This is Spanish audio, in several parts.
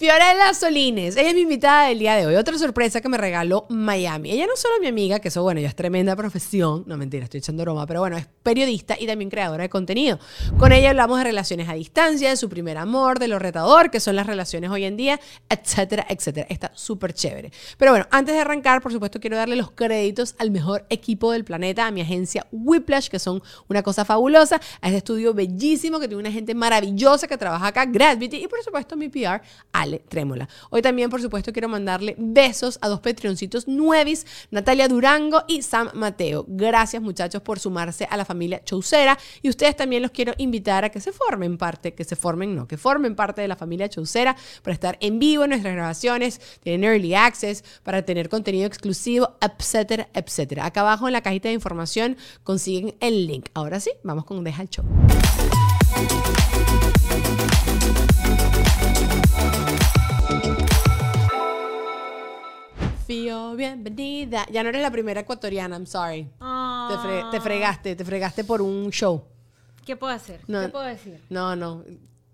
Fiorella Solines, ella es mi invitada del día de hoy. Otra sorpresa que me regaló Miami. Ella no solo es mi amiga, que eso, bueno, ya es tremenda profesión. No, mentira, estoy echando broma, pero bueno, es periodista y también creadora de contenido. Con ella hablamos de relaciones a distancia, de su primer amor, de lo retador que son las relaciones hoy en día, etcétera, etcétera. Está súper chévere. Pero bueno, antes de arrancar, por supuesto, quiero darle los créditos al mejor equipo del planeta, a mi agencia Whiplash, que son una cosa fabulosa, a este estudio bellísimo que tiene una gente maravillosa que trabaja acá, Gravity, y por supuesto mi PR, Ale Trémola. Hoy también, por supuesto, quiero mandarle besos a dos Patreoncitos nuevis, Natalia Durango y Sam Mateo. Gracias, muchachos, por sumarse a la familia Chaucera. Y ustedes también los quiero invitar a que se formen parte, que se formen, no, que formen parte de la familia Chaucera para estar en vivo en nuestras grabaciones, tienen early access, para tener contenido exclusivo, etcétera, etcétera. Acá abajo en la cajita de información consiguen el link. Ahora sí, vamos con Deja el Show. Bienvenida. Ya no eres la primera ecuatoriana, I'm sorry. Te, fre- te fregaste, te fregaste por un show. ¿Qué puedo hacer? No. ¿Qué puedo decir? No, no.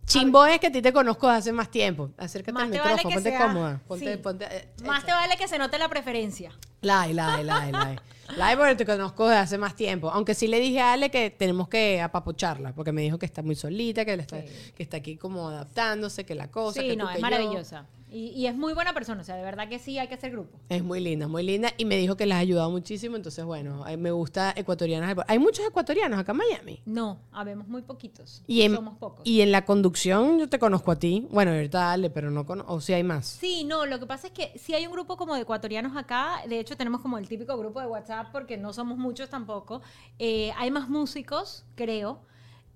Chimbo es que a ti te conozco hace más tiempo. Acércate Más al vale micrófono, ponte sea- cómoda. Ponte, sí. ponte. eh, Más te vale que se note la preferencia. Lai, lai, lai, lai. Lai porque te conozco desde hace más tiempo. Aunque sí le dije a Ale que tenemos que apapocharla, porque me dijo que está muy solita, que, le está, que está aquí como adaptándose, que la cosa. que sí, tú, no, que es yo. maravillosa. Y, y es muy buena persona, o sea, de verdad que sí hay que hacer grupo. Es muy linda, muy linda. Y me dijo que las ha ayudado muchísimo. Entonces, bueno, ay, me gusta ecuatorianas. Hay muchos ecuatorianos acá en Miami. No, habemos muy poquitos. Y en, Somos pocos. y en la conducción yo te conozco a ti. Bueno, ahorita Ale, pero no conozco. O si hay más. Sí, no, lo que pasa es que sí hay un grupo como de ecuatorianos acá, de hecho tenemos como el típico grupo de WhatsApp porque no somos muchos tampoco. Eh, hay más músicos, creo,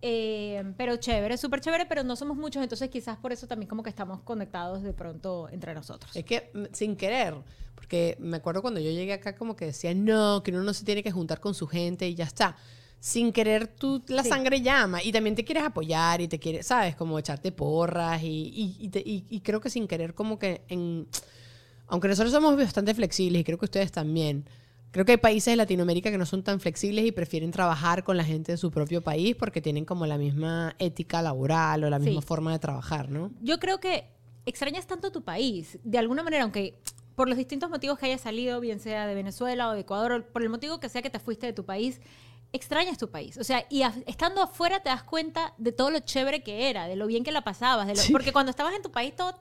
eh, pero chévere, súper chévere, pero no somos muchos, entonces quizás por eso también como que estamos conectados de pronto entre nosotros. Es que mm, sin querer, porque me acuerdo cuando yo llegué acá como que decía, no, que uno no se tiene que juntar con su gente y ya está. Sin querer, tú, la Sí. sangre llama y también te quieres apoyar y te quieres, ¿sabes? Como echarte porras y, y- y te- y- y creo que sin querer como que en... Aunque nosotros somos bastante flexibles y creo que ustedes también, creo que hay países de Latinoamérica que no son tan flexibles y prefieren trabajar con la gente de su propio país porque tienen como la misma ética laboral o la misma Sí. forma de trabajar, ¿no? Yo creo que extrañas tanto tu país, de alguna manera, aunque por los distintos motivos que hayas salido, bien sea de Venezuela o de Ecuador, o por el motivo que sea que te fuiste de tu país, extrañas tu país. O sea, y a- estando afuera te das cuenta de todo lo chévere que era, de lo bien que la pasabas, de lo- porque cuando estabas en tu país todo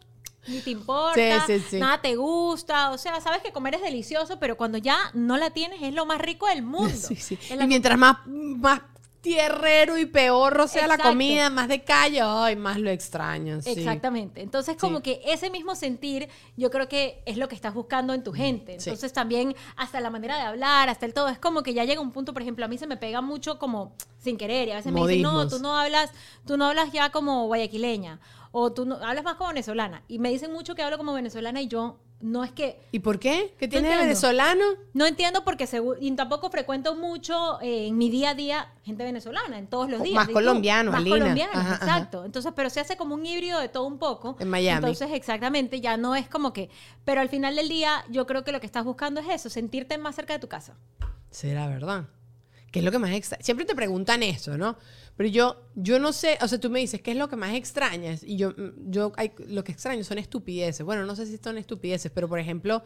ni te importa, Sí, sí, sí. nada te gusta, o sea, sabes que comer es delicioso, pero cuando ya no la tienes es lo más rico del mundo. Y mientras más, más tierrero y peor sea la comida, más de calle, ay, más lo extraño. sí. Exactamente. Entonces, como Sí. que ese mismo sentir, yo creo que es lo que estás buscando en tu gente. Sí. Entonces, también hasta la manera de hablar, hasta el todo, es como que ya llega un punto, por ejemplo, a mí se me pega mucho como sin querer. Y a veces me dicen, no, tú no hablas, tú no hablas ya como guayaquileña. O tú no, hablas más como venezolana. Y me dicen mucho que hablo como venezolana y yo no es que ¿Y por qué? ¿Qué tiene de venezolano? no entiendo porque segu- y tampoco frecuento mucho eh, en mi día a día gente venezolana, en todos los días. más ¿y tú? colombiano, Más colombianos, ajá. exacto. Entonces, pero se hace como un híbrido de todo un poco. En Miami. Entonces, exactamente, ya no es como que... Pero al final del día, yo creo que lo que estás buscando es eso, sentirte más cerca de tu casa. Será verdad. ¿Qué es lo que más? Siempre te preguntan eso, ¿no? Pero yo, yo no sé, o sea, tú me dices, ¿qué es lo que más extrañas? Y yo, mm, yo hay- lo que extraño son estupideces. Bueno, no sé si son estupideces, pero por ejemplo,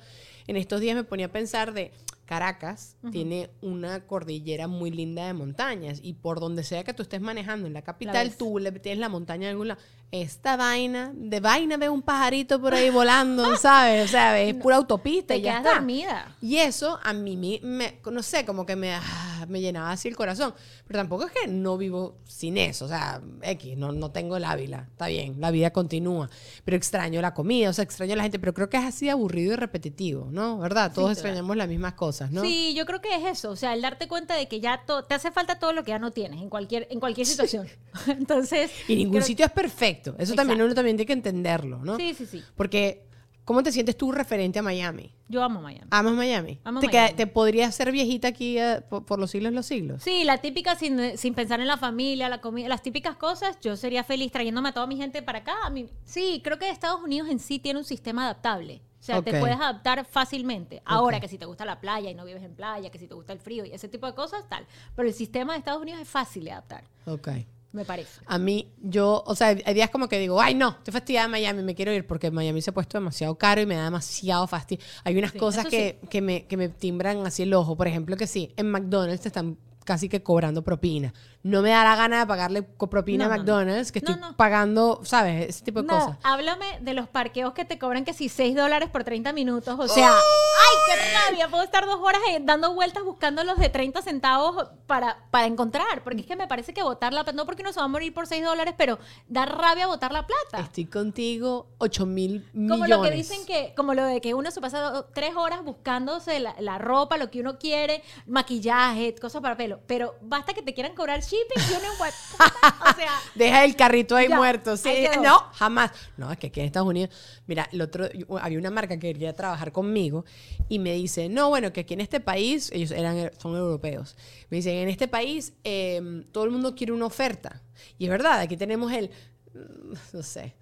en estos días me ponía a pensar de Caracas tiene una cordillera muy linda de montañas y por donde sea que tú estés manejando en la capital, tú le tienes la montaña en algún lado. Esta vaina, de vaina ve un pajarito por ahí volando, ¿sabes? O sea, es pura autopista Te y ya está. dormida. Y eso a mí me, me- no sé, como que me, ah, me llenaba así el corazón. Pero tampoco es que no vivo sin eso. O sea, X, no, no tengo el Ávila. Está bien, la vida continúa. Pero extraño la comida, o sea, extraño a la gente. Pero creo que es así aburrido y repetitivo, ¿no? ¿Verdad? Todos extrañamos las mismas cosas, ¿no? Sí, yo creo que es eso, o sea, el darte cuenta de que ya te hace falta todo lo que ya no tienes en cualquier en cualquier situación. Entonces, Y ningún creo- sitio es perfecto. Eso también Exacto. uno también tiene que entenderlo, ¿no? Sí, sí, sí. Porque, ¿cómo te sientes tú referente a Miami? Yo amo Miami. ¿Amas Miami? Amo ¿Te, Miami. ¿Te podrías ser viejita aquí eh, por, por los siglos de los siglos? Sí, la típica sin, sin pensar en la familia, la comida, las típicas cosas, yo sería feliz trayéndome a toda mi gente para acá. A mí- sí, creo que Estados Unidos en sí tiene un sistema adaptable. O sea, Ok. te puedes adaptar fácilmente. Ahora Ok. que si te gusta la playa y no vives en playa, que si te gusta el frío y ese tipo de cosas, tal. Pero el sistema de Estados Unidos es fácil de adaptar. Ok. me parece. A mí, yo, o sea, hay días como que digo, ay, no, estoy fastidiada de Miami, me quiero ir porque Miami se ha puesto demasiado caro y me da demasiado fastidio. Hay unas Sí, cosas que, que, me, que me timbran así el ojo. Por ejemplo, que sí, en McDonald's te están casi que cobrando propina. No me da la gana de pagarle propina No, a. McDonald's, que estoy pagando, ¿sabes? Ese tipo de No, cosas. háblame de los parqueos que te cobran que si 6 dólares por 30 minutos. O sea, ¡ay, qué rabia! Puedo estar dos horas eh, dando vueltas buscando los de 30 centavos para, para encontrar. Porque es que me parece que botar la plata, no porque uno se va a morir por 6 dólares, pero da rabia botar la plata. Estoy contigo 8 mil millones. Como lo que dicen que, como lo de que uno se pasa do- tres horas buscándose la, la ropa, lo que uno quiere, maquillaje, cosas para pelo. Pero basta que te quieran cobrar shipping y uno en WhatsApp. O sea, Deja el carrito ahí Ya, muerto. Sí, ahí no, jamás. No, es que aquí en Estados Unidos, mira, el otro, había una marca que quería trabajar conmigo y me dice, no, bueno, que aquí en este país, ellos eran, son europeos, me dicen, en este país eh, todo el mundo quiere una oferta. Y es verdad, aquí tenemos el, mm, no sé,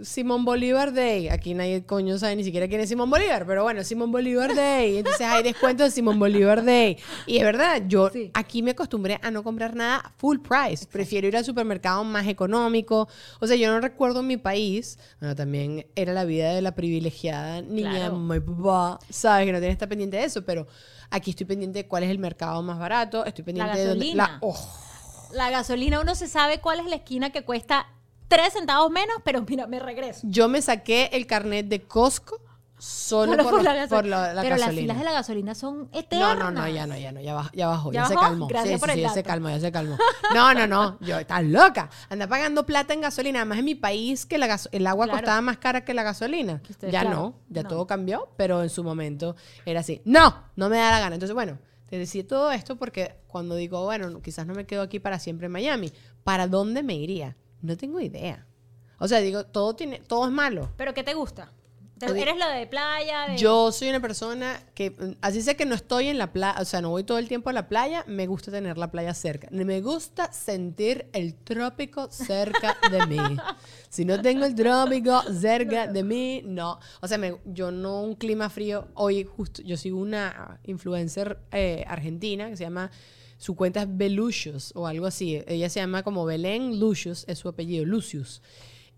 Simón Bolívar Day. Aquí nadie coño sabe ni siquiera quién es Simón Bolívar, pero bueno, Simón Bolívar Day. Entonces hay descuento de Simón Bolívar Day. Y es verdad, yo Sí. aquí me acostumbré a no comprar nada full price. Prefiero ir al supermercado más económico. O sea, yo no recuerdo en mi país, bueno, también era la vida de la privilegiada niña, Claro. mi papá, sabes que no tiene que estar pendiente de eso, pero aquí estoy pendiente de cuál es el mercado más barato, estoy pendiente de dónde... La, oh, la gasolina, uno se sabe cuál es la esquina que cuesta 3 centavos menos, pero mira, me regreso. Yo me saqué el carnet de Costco solo, Solo por, la gaso- por la, la pero las gasolina. filas de la gasolina son no, eternas. no, no, ya no, ya no, ya bajó, ya bajó, ¿Ya ya, se calmó. Gracias sí, por sí, el sí, ya se dato. calmó, ya se calmó. No, no, no, yo estás loca. Anda pagando plata en gasolina. Además, en mi país que la el agua Claro. costaba más cara que la gasolina. Que ustedes, ya claro, no, ya no. todo cambió, pero en su momento era así. No, no me da la gana. Entonces, bueno, te decía todo esto porque cuando digo, bueno, no, quizás no me quedo aquí para siempre en Miami, ¿para dónde me iría? No tengo idea. O sea, digo, todo tiene, todo es malo. ¿Pero qué te gusta? ¿Te- Oye, ¿Eres lo de playa? de- Yo soy una persona que, mm, así sé que no estoy en la playa, o sea, no voy todo el tiempo a la playa, me gusta tener la playa cerca. Me gusta sentir el trópico cerca de mí. Si no tengo el trópico cerca de mí, no. O sea, me- yo no un clima frío. Hoy justo, yo sigo una influencer eh, argentina que se llama, su cuenta es Belucius o algo así. Ella se llama como Belén Lucius, es su apellido, Lucius.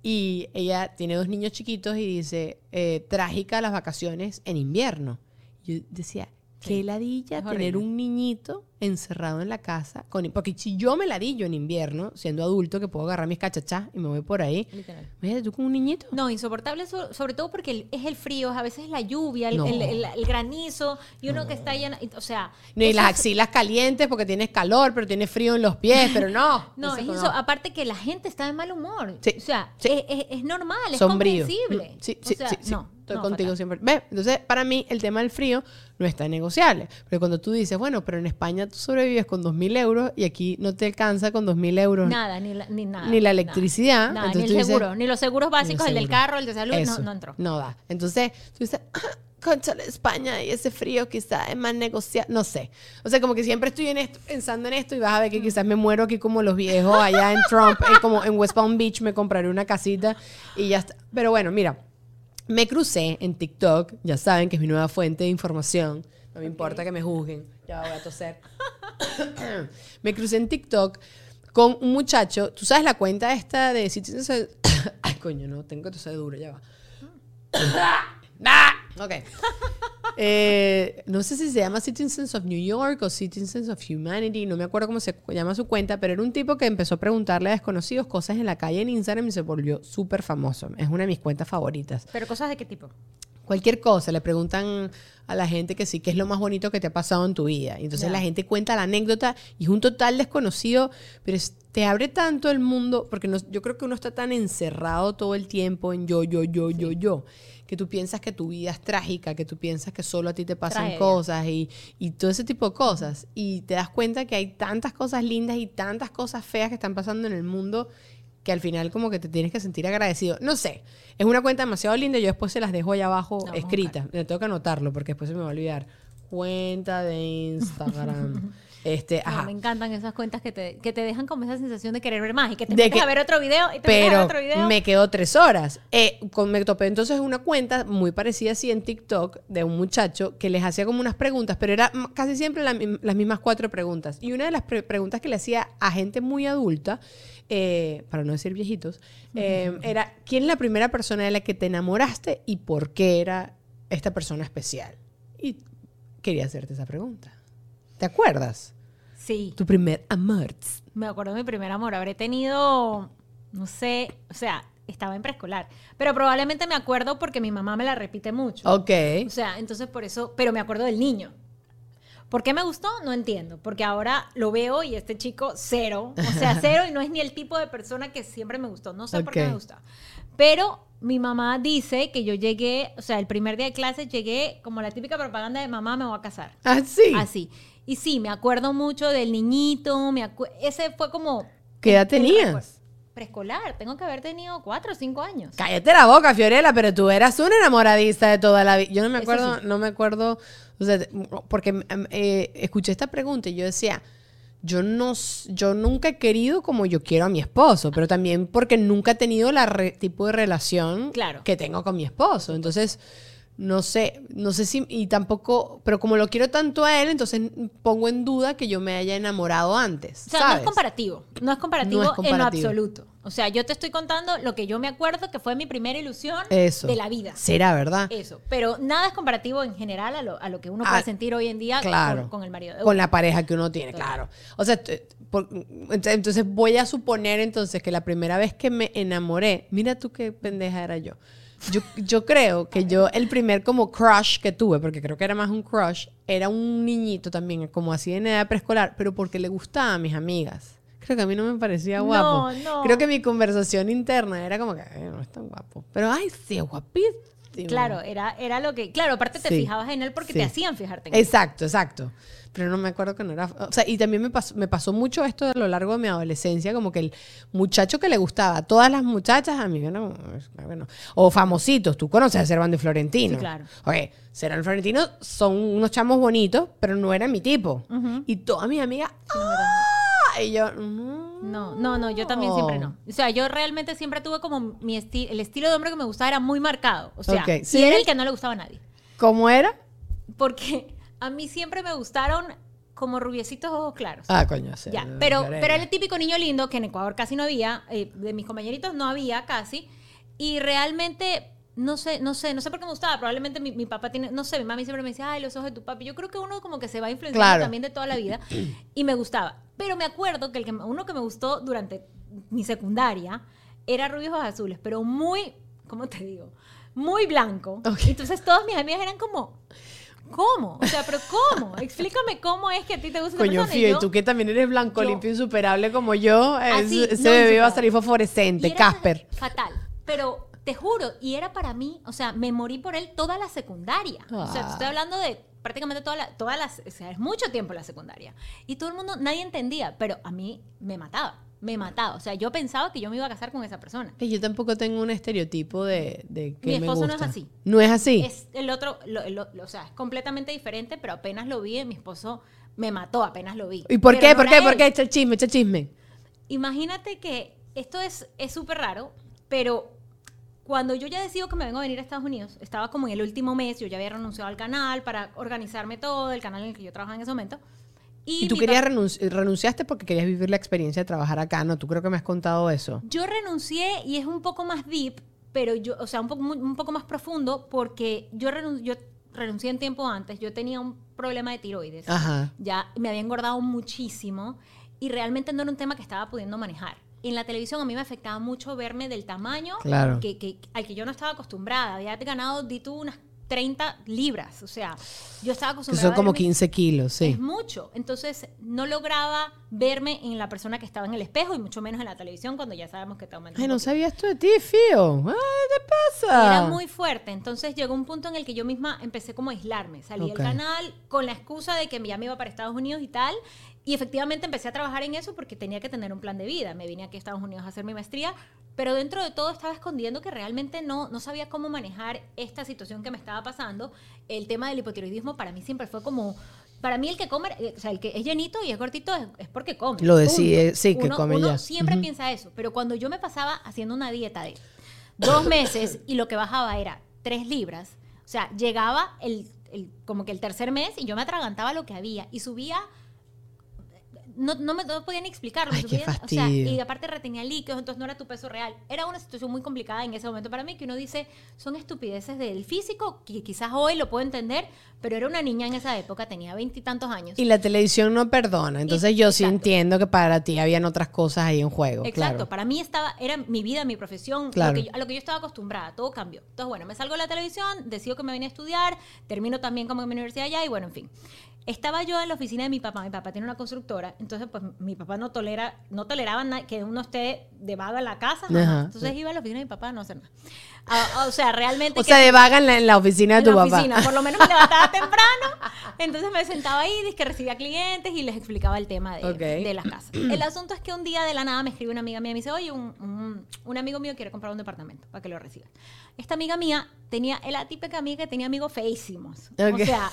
Y ella tiene dos niños chiquitos y dice, eh, trágica las vacaciones en invierno. Yo decía, qué ladilla tener un niñito encerrado en la casa. Con, porque si yo me ladillo en invierno, siendo adulto, que puedo agarrar mis cachachás y me voy por ahí. Literal. Imagínate tú con un niñito. No, insoportable, so- sobre todo porque es el frío, a veces es la lluvia, el, No. el- el- el granizo, y uno que está lleno, o sea... Ni eso las axilas calientes porque tienes calor, pero tienes frío en los pies, pero no. No, es Eso. Aparte que la gente está de mal humor. Sí, O sea, sí. es, es- es normal, es sombrío. comprensible. Mm, Sí, O sea, no, Estoy no, contigo fatal. siempre. Ve, entonces para mí el tema del frío no está negociable. Pero cuando tú dices, bueno, pero en España tú sobrevives con 2.000 euros y aquí no te alcanza con 2.000 euros Nada, ni, la- ni nada. ni la electricidad. Nada, entonces ni el dices, seguro, ni los seguros básicos, el del carro, el de salud, no, Eso, no entró. No da. Entonces tú dices, ah, concha la España y ese frío quizás es más negociable. No sé. O sea, como que siempre estoy en esto, pensando en esto y vas a ver que quizás me muero aquí como los viejos allá en Trump, en, como en West Palm Beach me compraré una casita y ya está. Pero bueno, mira, me crucé en TikTok, ya saben que es mi nueva fuente de información. No me importa que me juzguen. Ya voy a toser. me crucé en TikTok con un muchacho. ¿Tú sabes la cuenta esta de Citizens? Ay, coño, no, tengo que toser duro, ya va. Ok. Eh, no sé si se llama Citizens of New York o Citizens of Humanity, no me acuerdo cómo se llama su cuenta, pero era un tipo que empezó a preguntarle a desconocidos cosas en la calle en Instagram y se volvió súper famoso. Es una de mis cuentas favoritas. Pero cosas de qué tipo. Cualquier cosa, le preguntan a la gente que sí, qué es lo más bonito que te ha pasado en tu vida. Y entonces la gente cuenta la anécdota y es un total desconocido, pero es- te abre tanto el mundo, porque no- yo creo que uno está tan encerrado todo el tiempo en yo, yo, yo, yo, yo, que tú piensas que tu vida es trágica, que tú piensas que solo a ti te pasan Tragedia. cosas y, y todo ese tipo de cosas. Y te das cuenta que hay tantas cosas lindas y tantas cosas feas que están pasando en el mundo que al final como que te tienes que sentir agradecido. No sé, es una cuenta demasiado linda, yo después se las dejo ahí abajo vamos a escritas. Me tengo que anotarlo porque después se me va a olvidar. Cuenta de Instagram. Este, No, ajá. me encantan esas cuentas que te, que te dejan como esa sensación de querer ver más y que te De metes que- a ver otro video y te metes a ver Pero otro video. me quedó tres horas. Eh, con, me topé entonces una cuenta muy parecida así en TikTok de un muchacho que les hacía como unas preguntas, pero era casi siempre la las mismas cuatro preguntas. Y una de las pre- preguntas que le hacía a gente muy adulta, eh, para no decir viejitos, eh, era ¿quién es la primera persona de la que te enamoraste y por qué era esta persona especial? Y quería hacerte esa pregunta. ¿Te acuerdas? Sí, Tu primer amor. me acuerdo de mi primer amor. Habré tenido, no sé, o sea, estaba en preescolar. Pero probablemente me acuerdo porque mi mamá me la repite mucho. Ok. O sea, entonces por eso, pero me acuerdo del niño. ¿Por qué me gustó? No entiendo. Porque ahora lo veo y este chico cero. O sea, cero y no es ni el tipo de persona que siempre me gustó. No sé por qué me gusta. Pero mi mamá dice que yo llegué, o sea, el primer día de clase llegué como la típica propaganda de mamá me voy a casar. Así. Así. Y sí, me acuerdo mucho del niñito. Me ese fue como... ¿Qué edad tenías? Preescolar. Tengo que haber tenido cuatro o cinco años. Cállate la boca, Fiorella, pero tú eras una enamoradiza de toda la vida. Yo no me acuerdo, sí. no me acuerdo, o sea, porque em, eh, escuché esta pregunta y yo decía, yo no, yo nunca he querido como yo quiero a mi esposo, pero también porque nunca he tenido la re- tipo de relación Claro. que tengo con mi esposo. Entonces, no sé, no sé si, y tampoco, pero como lo quiero tanto a él, entonces pongo en duda que yo me haya enamorado antes. O sea, no es comparativo. No es comparativo, No es en lo absoluto. O sea, yo te estoy contando lo que yo me acuerdo que fue mi primera ilusión Eso. de la vida. Será, ¿verdad? Eso. Pero nada es comparativo en general a lo, a lo que uno Ah, puede sentir hoy en día claro. con, con el marido de con la pareja que uno tiene, claro. O sea, por- entonces voy a suponer entonces que la primera vez que me enamoré, mira tú qué pendeja era yo. Yo, yo creo que yo, el primer como crush que tuve, porque creo que era más un crush, era un niñito también, como así en edad preescolar, pero porque le gustaba a mis amigas. Creo que a mí no me parecía No, guapo. no. Creo que mi conversación interna era como que "Ay, no es tan guapo. Pero ay, sí, es Claro, era, era lo que. Claro, aparte te Sí. fijabas en él porque Sí. te hacían fijarte en él. Exacto, exacto. Pero no me acuerdo que no era. O sea, y también me pasó, me pasó mucho esto a lo largo de mi adolescencia, como que el muchacho que le gustaba a todas las muchachas, a mí no, bueno, o famositos, tú conoces a Servando y Florentino. Sí, claro. Ok, Servando y Florentino son unos chamos bonitos, pero no era mi tipo. Y todas mis amigas, ¡ah! Y yo, no. No, no, no, yo también siempre no. O sea, yo realmente siempre tuve como mi estilo, el estilo de hombre que me gustaba era muy marcado. O sea, Ok, y era el que no le gustaba a nadie. ¿Cómo era? Porque a mí siempre me gustaron como rubiecitos ojos claros. Ah, coño, sí. Ya, pero, pero era el típico niño lindo que en Ecuador casi no había, eh, de mis compañeritos no había casi, y realmente no sé, no sé, no sé por qué me gustaba, probablemente mi, mi papá tiene, no sé, mi mami siempre me decía, ay, los ojos de tu papi, yo creo que uno como que se va influenciando Claro. también de toda la vida, y me gustaba, pero me acuerdo que, el que uno que me gustó durante mi secundaria era Rubios Azules, pero muy, ¿cómo te digo? Muy blanco, entonces todas mis amigas eran como... ¿Cómo? O sea, pero ¿cómo? Explícame cómo es que a ti te gusta Coño. Fío, y yo- tú que también eres blanco, yo- limpio, insuperable como yo, Así, ese no, bebé va a salir fosforescente, Casper. Fatal. Pero te juro, y era para mí, o sea, me morí por él toda la secundaria. O sea, te estoy Ah. hablando de prácticamente toda la, todas las, o sea, es mucho tiempo la secundaria. Y todo el mundo, nadie entendía, pero a mí me mataba, me mataba. O sea, yo pensaba que yo me iba a casar con esa persona. Que yo tampoco tengo un estereotipo de, de que Mi me esposo no es gusta. así. No es así. Es el otro, lo- lo- lo- o sea, es completamente diferente, pero apenas lo vi, mi esposo me mató, apenas lo vi. ¿Y por qué? no ¿Por qué? ¿Por qué? Echa el chisme, echa el chisme. Imagínate que esto es es súper raro, pero cuando yo ya decido que me vengo a venir a Estados Unidos, estaba como en el último mes, yo ya había renunciado al canal para organizarme todo, el canal en el que yo trabajaba en ese momento. Y, Y tú querías renunci- renunciaste porque querías vivir la experiencia de trabajar acá, ¿no? Tú creo que me has contado eso. Yo renuncié y es un poco más deep, pero yo, o sea, un poco, un poco más profundo porque yo, renun- yo renuncié en tiempo antes, yo tenía un problema de tiroides. Ajá. ya me había engordado muchísimo y realmente no era un tema que estaba pudiendo manejar. En la televisión a mí me afectaba mucho verme del tamaño Claro. que, que- al que yo no estaba acostumbrada. Había ganado, di tú, unas 30 libras. O sea, yo estaba Que acostumbrada son a como verme- 15 kilos, sí. Es mucho. Entonces, no lograba verme en la persona que estaba en el espejo y mucho menos en la televisión cuando ya sabemos que te aumenta. Ay, no sabía esto de ti, Fío. Ay, ¿qué pasa? Era muy fuerte. Entonces llegó un punto en el que yo misma empecé como a aislarme. Salí del canal con la excusa de que ya me iba para Estados Unidos y tal. Y efectivamente empecé a trabajar en eso porque tenía que tener un plan de vida. Me vine aquí a Estados Unidos a hacer mi maestría, pero dentro de todo estaba escondiendo que realmente no, no sabía cómo manejar esta situación que me estaba pasando. El tema del hipotiroidismo para mí siempre fue como para mí el que come, eh, o sea, el que es llenito y es cortito es, es porque come. Lo decide, punto. sí, que Uno- come uno ya. siempre piensa eso, pero cuando yo me pasaba haciendo una dieta de dos meses y lo que bajaba era tres libras, o sea, llegaba el, el- como que el tercer mes y yo me atragantaba lo que había y subía no, no me no podía ni explicarlo. Ay, qué o sea, y aparte retenía líquidos, entonces no era tu peso real. Era una situación muy complicada en ese momento para mí que uno dice, son estupideces del físico, que quizás hoy lo puedo entender, pero era una niña en esa época, tenía veintitantos años. Y la televisión no perdona. Entonces yo sí entiendo que para ti habían otras cosas ahí en juego. Exacto, claro. para mí estaba, era mi vida, mi profesión, Claro. lo que yo- a lo que yo estaba acostumbrada, todo cambió. Entonces, bueno, me salgo de la televisión, decido que me venía a estudiar, termino también como en mi universidad allá y bueno, en fin. Estaba yo en la oficina de mi papá, mi papá tiene una constructora, entonces pues mi papá no tolera, no toleraba que uno esté de vaga en la casa. Ajá. entonces iba a la oficina de mi papá a no hacer nada. Ah, ah, o sea, realmente... O que- sea, de vaga en la, en la oficina de en tu la papá. oficina. Por lo menos me levantaba temprano. Entonces me sentaba ahí, que recibía clientes y les explicaba el tema de, de las casas. El asunto es que un día de la nada me escribe una amiga mía y me dice, oye, un, un- un amigo mío quiere comprar un departamento para que lo reciba. Esta amiga mía tenía, era la típica amiga que tenía amigos feísimos. O sea,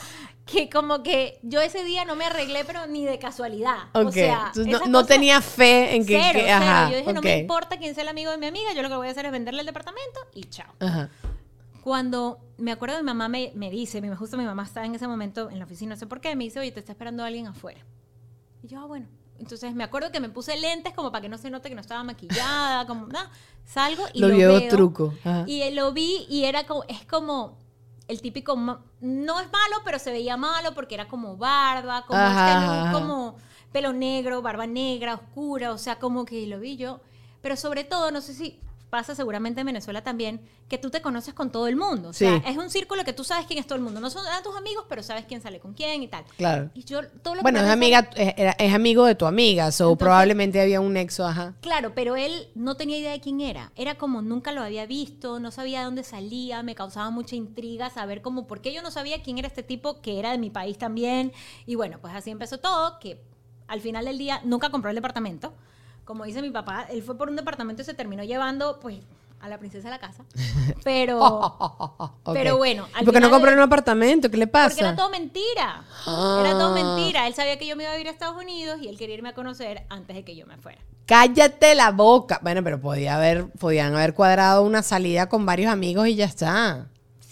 que como que yo ese día no me arreglé, pero ni de casualidad. Ok. O sea, no, no tenía fe en que. Cero, que- cero. ajá, Yo dije, no me importa quién sea el amigo de mi amiga, yo lo que voy a hacer es venderle el departamento y chao. Ajá. Cuando me acuerdo, mi mamá me, me dice, mi- justo mi mamá estaba en ese momento en la oficina, no sé por qué, me dice, oye, te está esperando alguien afuera. Y yo, ah, bueno. Entonces me acuerdo que me puse lentes como para que no se note que no estaba maquillada, como, nada. Salgo y Lo lo, veo. truco. Ajá. Y lo vi y era como, es como el típico, no es malo, pero se veía malo porque era como barba, como Ajá, este look, como pelo negro, barba negra, oscura, o sea, como que lo vi yo. Pero sobre todo, no sé si pasa seguramente en Venezuela también, que tú te conoces con todo el mundo. O sea, Sí. es un círculo que tú sabes quién es todo el mundo. No son a tus amigos, pero sabes quién sale con quién y tal. Claro. Y yo, todo lo que Bueno, es me amiga, es, es amigo de tu amiga, so Entonces- probablemente había un nexo, ajá. Claro, pero él no tenía idea de quién era. Era como nunca lo había visto, no sabía de dónde salía, me causaba mucha intriga saber cómo, por qué yo no sabía quién era este tipo que era de mi país también. Y bueno, pues así empezó todo, que al final del día nunca compró el departamento. Como dice mi papá, él fue por un departamento y se terminó llevando, pues, a la princesa de la casa. Pero, pero bueno, al ¿Y por qué no compró un apartamento? ¿Qué le pasa? porque era todo mentira. Ah. Era todo mentira. Él sabía que yo me iba a ir a Estados Unidos y él quería irme a conocer antes de que yo me fuera. Cállate la boca. Bueno, pero podía haber, podían haber cuadrado una salida con varios amigos y ya está.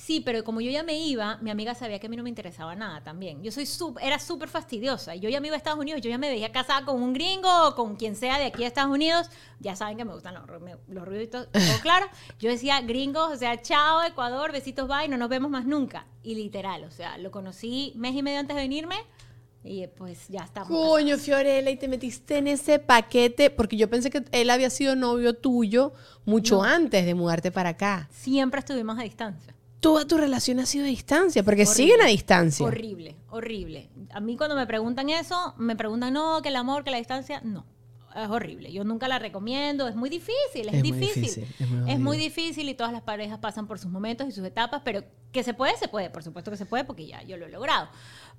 Sí, pero como yo ya me iba, mi amiga sabía que a mí no me interesaba nada también. Yo soy sup- era súper fastidiosa. y Yo ya me iba a Estados Unidos, yo ya me veía casada con un gringo o con quien sea de aquí a Estados Unidos. Ya saben que me gustan los, los ruiditos, todo claro. Yo decía, gringos, o sea, chao, Ecuador, besitos, bye, no nos vemos más nunca. Y literal, o sea, lo conocí mes y medio antes de venirme y pues ya estamos. Coño, Fiorella, y te metiste en ese paquete porque yo pensé que él había sido novio tuyo mucho antes de mudarte para acá. Siempre estuvimos a distancia. Toda tu relación ha sido a distancia, porque Horrible. siguen a distancia. Horrible, horrible. A mí cuando me preguntan eso, me preguntan, no, que el amor, que la distancia, no. Es horrible. Yo nunca la recomiendo. Es muy difícil, es, Es muy difícil. es muy es muy jodido. difícil y todas las parejas pasan por sus momentos y sus etapas, pero que se puede, se puede. Por supuesto que se puede porque ya yo lo he logrado.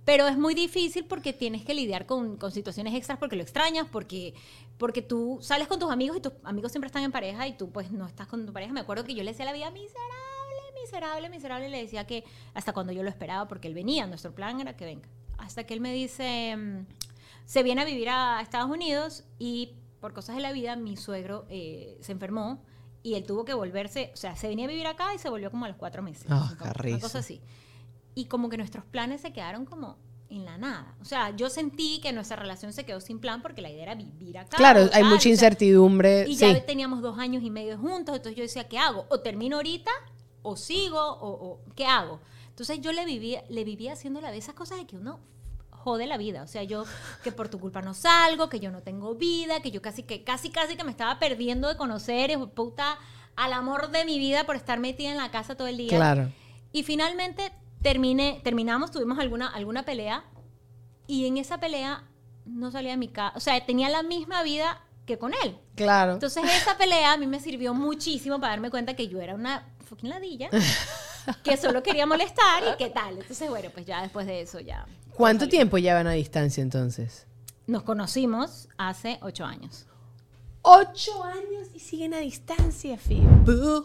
Pero es muy difícil porque tienes que lidiar con, con situaciones extras porque lo extrañas, porque, porque tú sales con tus amigos y tus amigos siempre están en pareja y tú pues no estás con tu pareja. Me acuerdo que yo le decía la vida miserable, miserable, miserable. Le decía que hasta cuando yo lo esperaba porque él venía, nuestro plan era que venga. Hasta que él me dice, mm, se viene a vivir a Estados Unidos y por cosas de la vida mi suegro eh, se enfermó y él tuvo que volverse, o sea, se venía a vivir acá y se volvió como a los cuatro meses. Ah, una, qué una cosa así. Y como que nuestros planes se quedaron como en la nada. O sea, yo sentí que nuestra relación se quedó sin plan porque la idea era vivir acá. Claro, hay mucha o sea, incertidumbre. y sí. ya teníamos dos años y medio juntos, entonces yo decía, ¿qué hago? O termino ahorita, o sigo, o, o ¿qué hago? Entonces yo le vivía, le vivía haciendo la de esas cosas de que uno jode la vida. O sea, yo que por tu culpa no salgo, que yo no tengo vida, que yo casi que, casi, casi que me estaba perdiendo de conocer, puta, al amor de mi vida por estar metida en la casa todo el día. Claro. Y finalmente terminé, terminamos, tuvimos alguna, alguna pelea y en esa pelea no salía de mi casa. O sea, tenía la misma vida que con él. Claro. Entonces esa pelea a mí me sirvió muchísimo para darme cuenta que yo era una fucking ladilla, que solo quería molestar y qué tal. Entonces, bueno, pues ya después de eso ya. ¿Cuánto tiempo llevan a distancia entonces? Nos conocimos hace ocho años. Ocho años y siguen a distancia, felicidad.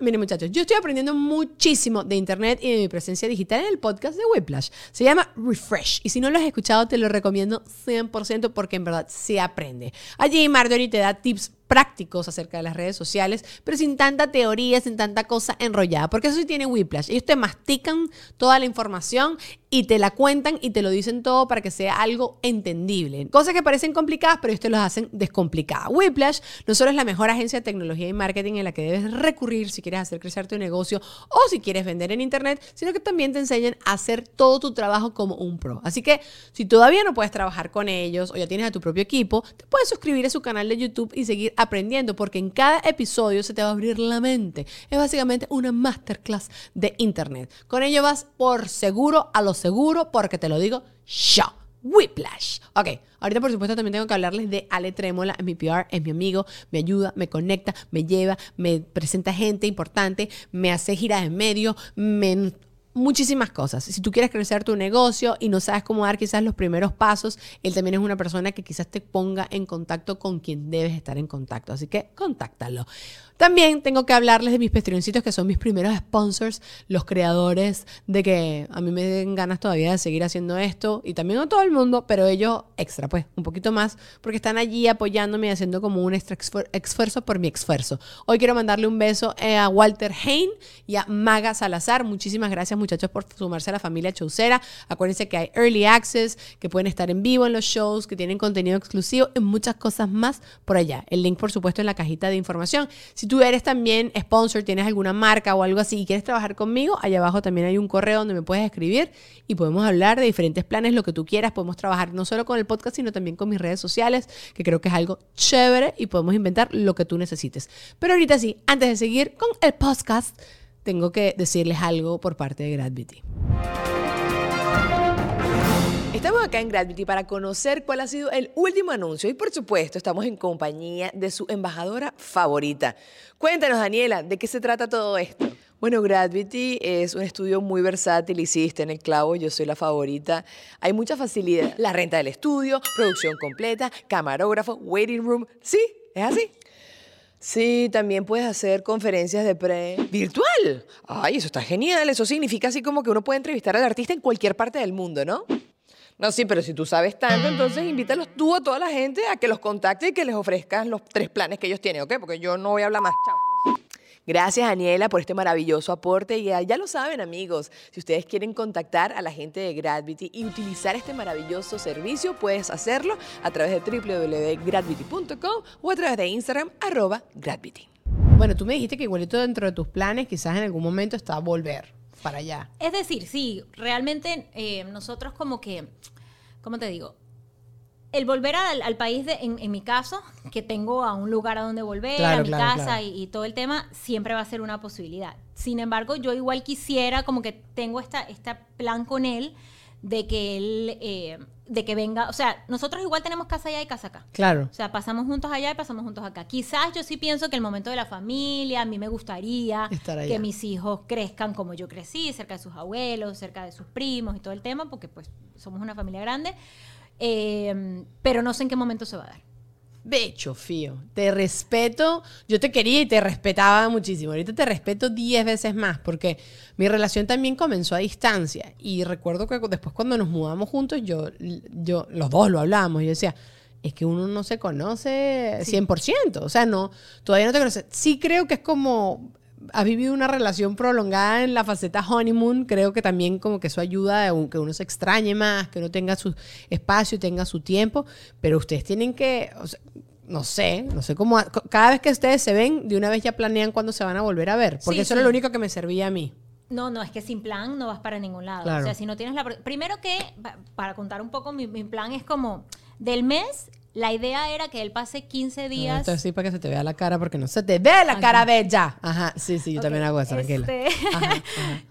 Miren, muchachos, yo estoy aprendiendo muchísimo de internet y de mi presencia digital en el podcast de Whiplash. Se llama Refresh. Y si no lo has escuchado, te lo recomiendo 100% porque en verdad se aprende. Allí Marjorie te da tips prácticos acerca de las redes sociales, pero sin tanta teoría, sin tanta cosa enrollada, porque eso sí tiene Whiplash. Ellos te mastican toda la información y te la cuentan y te lo dicen todo para que sea algo entendible. Cosas que parecen complicadas, pero ellos te los hacen descomplicadas. Whiplash no solo es la mejor agencia de tecnología y marketing en la que debes recurrir si quieres hacer crecer tu negocio o si quieres vender en internet, sino que también te enseñan a hacer todo tu trabajo como un pro. Así que si todavía no puedes trabajar con ellos o ya tienes a tu propio equipo, te puedes suscribir a su canal de YouTube y seguir aprendiendo porque en cada episodio se te va a abrir la mente. Es básicamente una masterclass de internet. Con ello vas por seguro a lo seguro porque te lo digo yo. Whiplash. Ok, ahorita por supuesto también tengo que hablarles de Ale Trémola, es mi PR, es mi amigo, me ayuda, me conecta, me lleva, me presenta gente importante, me hace giras en medio, me muchísimas cosas. Si tú quieres crecer tu negocio y no sabes cómo dar quizás los primeros pasos, él también es una persona que quizás te ponga en contacto con quien debes estar en contacto. Así que contáctalo. También tengo que hablarles de mis pestrioncitos, que son mis primeros sponsors, los creadores de que a mí me den ganas todavía de seguir haciendo esto y también a todo el mundo, pero ellos extra, pues, un poquito más, porque están allí apoyándome y haciendo como un extra esfuerzo por mi esfuerzo. Hoy quiero mandarle un beso eh, a Walter Hein y a Maga Salazar. Muchísimas gracias, muchachos, por sumarse a la familia Chaucera. Acuérdense que hay early access, que pueden estar en vivo en los shows, que tienen contenido exclusivo y muchas cosas más por allá. El link, por supuesto, en la cajita de información. Si tú eres también sponsor, tienes alguna marca o algo así y quieres trabajar conmigo, allá abajo también hay un correo donde me puedes escribir y podemos hablar de diferentes planes, lo que tú quieras. Podemos trabajar no solo con el podcast, sino también con mis redes sociales, que creo que es algo chévere y podemos inventar lo que tú necesites. Pero ahorita sí, antes de seguir con el podcast, tengo que decirles algo por parte de Gravity. Estamos acá en Gravity para conocer cuál ha sido el último anuncio y por supuesto estamos en compañía de su embajadora favorita. Cuéntanos Daniela, ¿de qué se trata todo esto? Bueno, Gravity es un estudio muy versátil, hiciste en el clavo, yo soy la favorita. Hay mucha facilidad. La renta del estudio, producción completa, camarógrafo, waiting room. ¿Sí? ¿Es así? Sí, también puedes hacer conferencias de pre virtual. Ay, eso está genial. Eso significa así como que uno puede entrevistar al artista en cualquier parte del mundo, ¿no? No, sí, pero si tú sabes tanto, entonces invítalos tú a toda la gente a que los contacte y que les ofrezcas los tres planes que ellos tienen, ¿ok? Porque yo no voy a hablar más. Chao. Gracias, Daniela, por este maravilloso aporte. Y ya, lo saben, amigos, si ustedes quieren contactar a la gente de Gravity y utilizar este maravilloso servicio, puedes hacerlo a través de www.gravity.com o a través de Instagram, arroba Gravity. Bueno, tú me dijiste que igualito dentro de tus planes quizás en algún momento está volver para allá. Es decir, sí, realmente eh, nosotros como que, ¿cómo te digo? El volver al, país, de, en, mi caso, que tengo a un lugar a donde volver, a mi casa Y, todo el tema, siempre va a ser una posibilidad. Sin embargo, yo igual quisiera, como que tengo esta, este plan con él, de que él, eh, de que venga, o sea, nosotros igual tenemos casa allá y casa acá. Claro. O sea, pasamos juntos allá y pasamos juntos acá. Quizás yo sí pienso que el momento de la familia, a mí me gustaría que mis hijos crezcan como yo crecí, cerca de sus abuelos, cerca de sus primos y todo el tema, porque pues somos una familia grande, eh, pero no sé en qué momento se va a dar. Becho, Fío. Te respeto. Yo te quería y te respetaba muchísimo. Ahorita te respeto 10 veces más porque mi relación también comenzó a distancia. Y recuerdo que después cuando nos mudamos juntos, yo, yo los dos lo hablábamos. Yo decía, es que uno no se conoce 100%. O sea, no, todavía no te conoces. Sí creo que es como has vivido una relación prolongada en la faceta honeymoon, creo que también como que eso ayuda a que uno se extrañe más, que uno tenga su espacio, tenga su tiempo, pero ustedes tienen que, no sé, no sé cómo, cada vez que ustedes se ven, de una vez ya planean cuándo se van a volver a ver, porque eso era lo único que me servía a mí. No, no, es que sin plan no vas para ningún lado. O sea, si no tienes la... Primero que, para contar un poco, mi, mi plan es como, del mes la idea era que él pase 15 días. Esto sí para que se te vea la cara, porque no se te ve la cara bella. Ajá, sí, sí, yo también hago eso, tranquila. Este,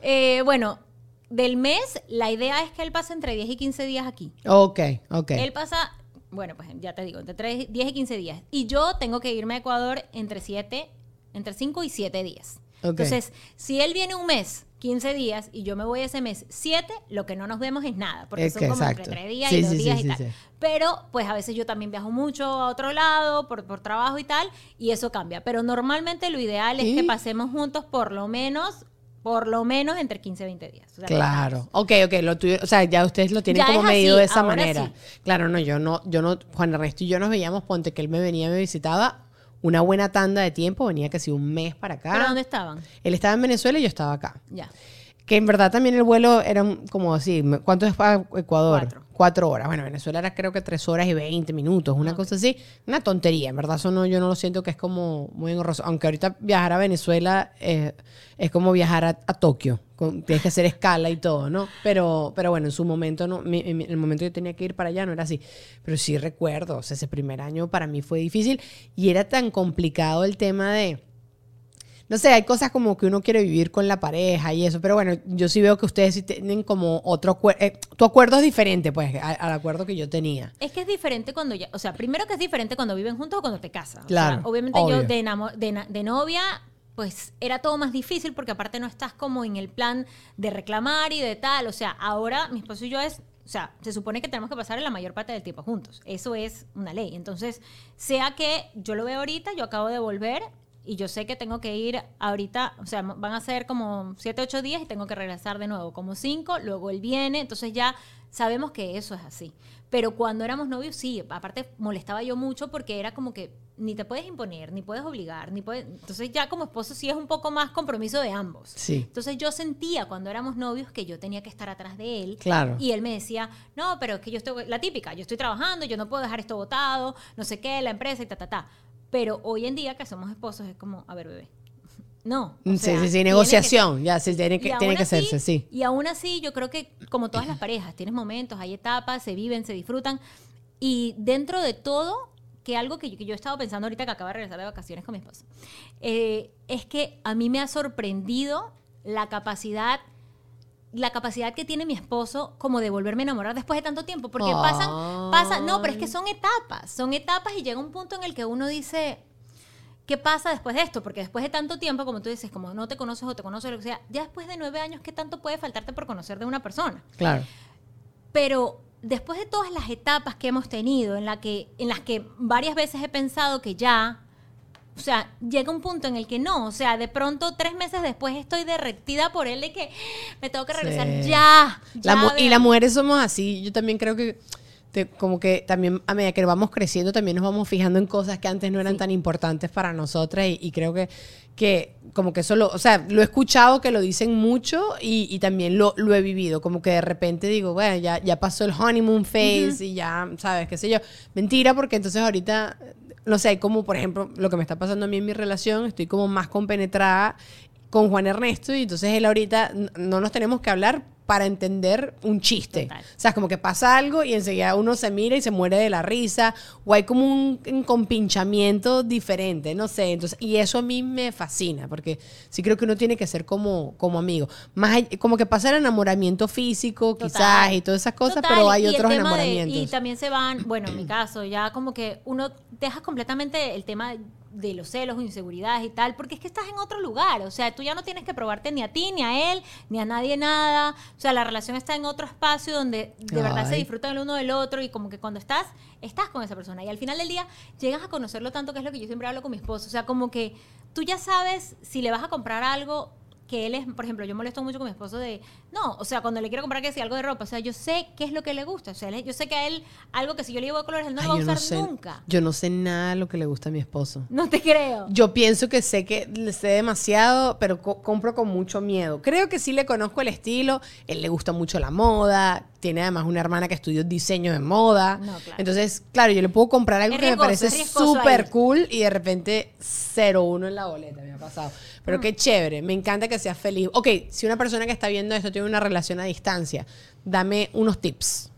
eh, bueno, del mes, la idea es que él pase entre 10 y 15 días aquí. Ok, ok. Él pasa, bueno, pues ya te digo, entre 10 y 15 días. Y yo tengo que irme a Ecuador entre 7, entre 5 y 7 días. Ok. Entonces, si él viene un mes, 15 días, y yo me voy ese mes 7, lo que no nos vemos es nada, porque Es son que como exacto. entre 3 días Sí, y 2 sí, sí, días sí, y tal. Pero, pues a veces yo también viajo mucho a otro lado por, por trabajo y tal, y eso cambia. Pero normalmente lo ideal ¿Y? es que pasemos juntos por lo menos, por lo menos entre 15 y 20 días. O sea, Claro. Ok, ok, lo tuyo, o sea, ya ustedes lo tienen Ya como así, medido de esa manera. sí. Claro, no, yo no, yo no, Juan Ernesto y yo nos veíamos, ponte que él me venía, me visitaba una buena tanda de tiempo, venía casi un mes para acá. ¿Pero dónde estaban? Él estaba en Venezuela y yo estaba acá. Ya. Que en verdad también el vuelo era como así, ¿cuánto es para Ecuador? Cuatro. Cuatro horas. Bueno, Venezuela era creo que tres horas y veinte minutos, una cosa así. Una tontería, en verdad eso no, yo no lo siento que es como muy engorroso. Aunque ahorita viajar a Venezuela eh, es como viajar a, a Tokio. con- tienes que hacer escala y todo, ¿no? Pero, pero bueno, en su momento, no, mi- en el momento que yo tenía que ir para allá no era así. Pero sí recuerdo, o sea, ese primer año para mí fue difícil y era tan complicado el tema de no sé, hay cosas como que uno quiere vivir con la pareja y eso, pero bueno, yo sí veo que ustedes sí tienen como otro acuerdo. tu acuerdo es diferente, pues, al acuerdo que yo tenía. Es que es diferente cuando ya, o sea, primero que es diferente cuando viven juntos o cuando te casas. O Claro, sea, obviamente obvio. yo de, enamo- de, de novia, pues era todo más difícil porque aparte no estás como en el plan de reclamar y de tal. O sea, ahora mi esposo y yo es, o sea, se supone que tenemos que pasar la mayor parte del tiempo juntos. Eso es una ley. Entonces, sea que yo lo veo ahorita, yo acabo de volver y yo sé que tengo que ir ahorita, o sea, van a ser como 7, 8 días y tengo que regresar de nuevo, como 5, luego él viene, entonces ya sabemos que eso es así. Pero cuando éramos novios, sí, aparte molestaba yo mucho porque era como que ni te puedes imponer, ni puedes obligar, ni puedes... Entonces ya como esposo sí es un poco más compromiso de ambos. Sí. Entonces yo sentía cuando éramos novios que yo tenía que estar atrás de él. Claro. Y él me decía, no, pero es que yo estoy, la típica, yo estoy trabajando, yo no puedo dejar esto botado, no sé qué, la empresa y ta, ta, ta. Pero hoy en día que somos esposos es como, a ver, bebé. No. o sí, sea, sí, sí, que- negociación, ya, sí, tiene que, tiene que así- hacerse, sí. Y aún así, yo creo que como todas las parejas, tienes momentos, hay etapas, se viven, se disfrutan. Y dentro de todo, que algo que yo, que yo he estado pensando ahorita que acabo de regresar de vacaciones con mi esposo, eh, es que a mí me ha sorprendido la capacidad la capacidad que tiene mi esposo como de volverme a enamorar después de tanto tiempo porque pasan pasa no pero es que son etapas son etapas y llega un punto en el que uno dice ¿Qué pasa después de esto? Porque después de tanto tiempo, como tú dices, como no te conoces o te conoces, lo que sea, ya después de nueve años, ¿qué tanto puede faltarte por conocer de una persona? Claro. Pero después de todas las etapas que hemos tenido, en, la que, en las que varias veces he pensado que ya, o sea, llega un punto en el que no, o sea, de pronto tres meses después estoy derretida por él de que me tengo que regresar Sí. ya. Y las mujeres somos así. Yo también creo que te- como que también a medida que vamos creciendo también nos vamos fijando en cosas que antes no eran tan importantes para nosotras y, y creo que, que como que eso lo, o sea, lo he escuchado que lo dicen mucho y, y también lo, lo he vivido. Como que de repente digo, bueno, ya, ya pasó el honeymoon phase y ya, ¿sabes? ¿Qué sé yo? Mentira, porque entonces ahorita, no sé, hay como por ejemplo lo que me está pasando a mí en mi relación, estoy como más compenetrada con Juan Ernesto y entonces él ahorita no nos tenemos que hablar para entender un chiste. Total. O sea, es como que pasa algo y enseguida uno se mira y se muere de la risa o hay como un, un compinchamiento diferente, no sé. Entonces, y eso a mí me fascina porque sí creo que uno tiene que ser como, como amigo. Más como que pasa el enamoramiento físico Total. quizás y todas esas cosas, Total, pero hay y otros tema de- enamoramientos. y también se van, bueno, en mi caso, ya como que uno deja completamente el tema de los celos o inseguridades y tal, porque es que estás en otro lugar, o sea, tú ya no tienes que probarte ni a ti, ni a él, ni a nadie nada, o sea, la relación está en otro espacio donde de verdad se disfrutan el uno del otro y como que cuando estás, estás con esa persona y al final del día llegas a conocerlo tanto que es lo que yo siempre hablo con mi esposo, o sea, como que tú ya sabes si le vas a comprar algo que él es, por ejemplo, yo molesto mucho con mi esposo de, no, o sea, cuando le quiero comprar que si algo de ropa, o sea, yo sé qué es lo que le gusta, o sea, yo sé que a él algo que si yo le llevo de colores, él no Ay, lo va a no usar sé, nunca. yo no sé nada de lo que le gusta a mi esposo. No te creo. Yo pienso que sé que le sé demasiado, pero co- compro con mucho miedo. Creo que sí le conozco el estilo. Él le gusta mucho la moda. Tiene además una hermana que estudió diseño de moda. No, claro. Entonces, claro, yo le puedo comprar algo Es que me parece súper cool y de repente 0-1 en la boleta me ha pasado. Mm. Pero qué chévere. Me encanta que seas feliz. Ok, si una persona que está viendo esto tiene una relación a distancia, dame unos tips.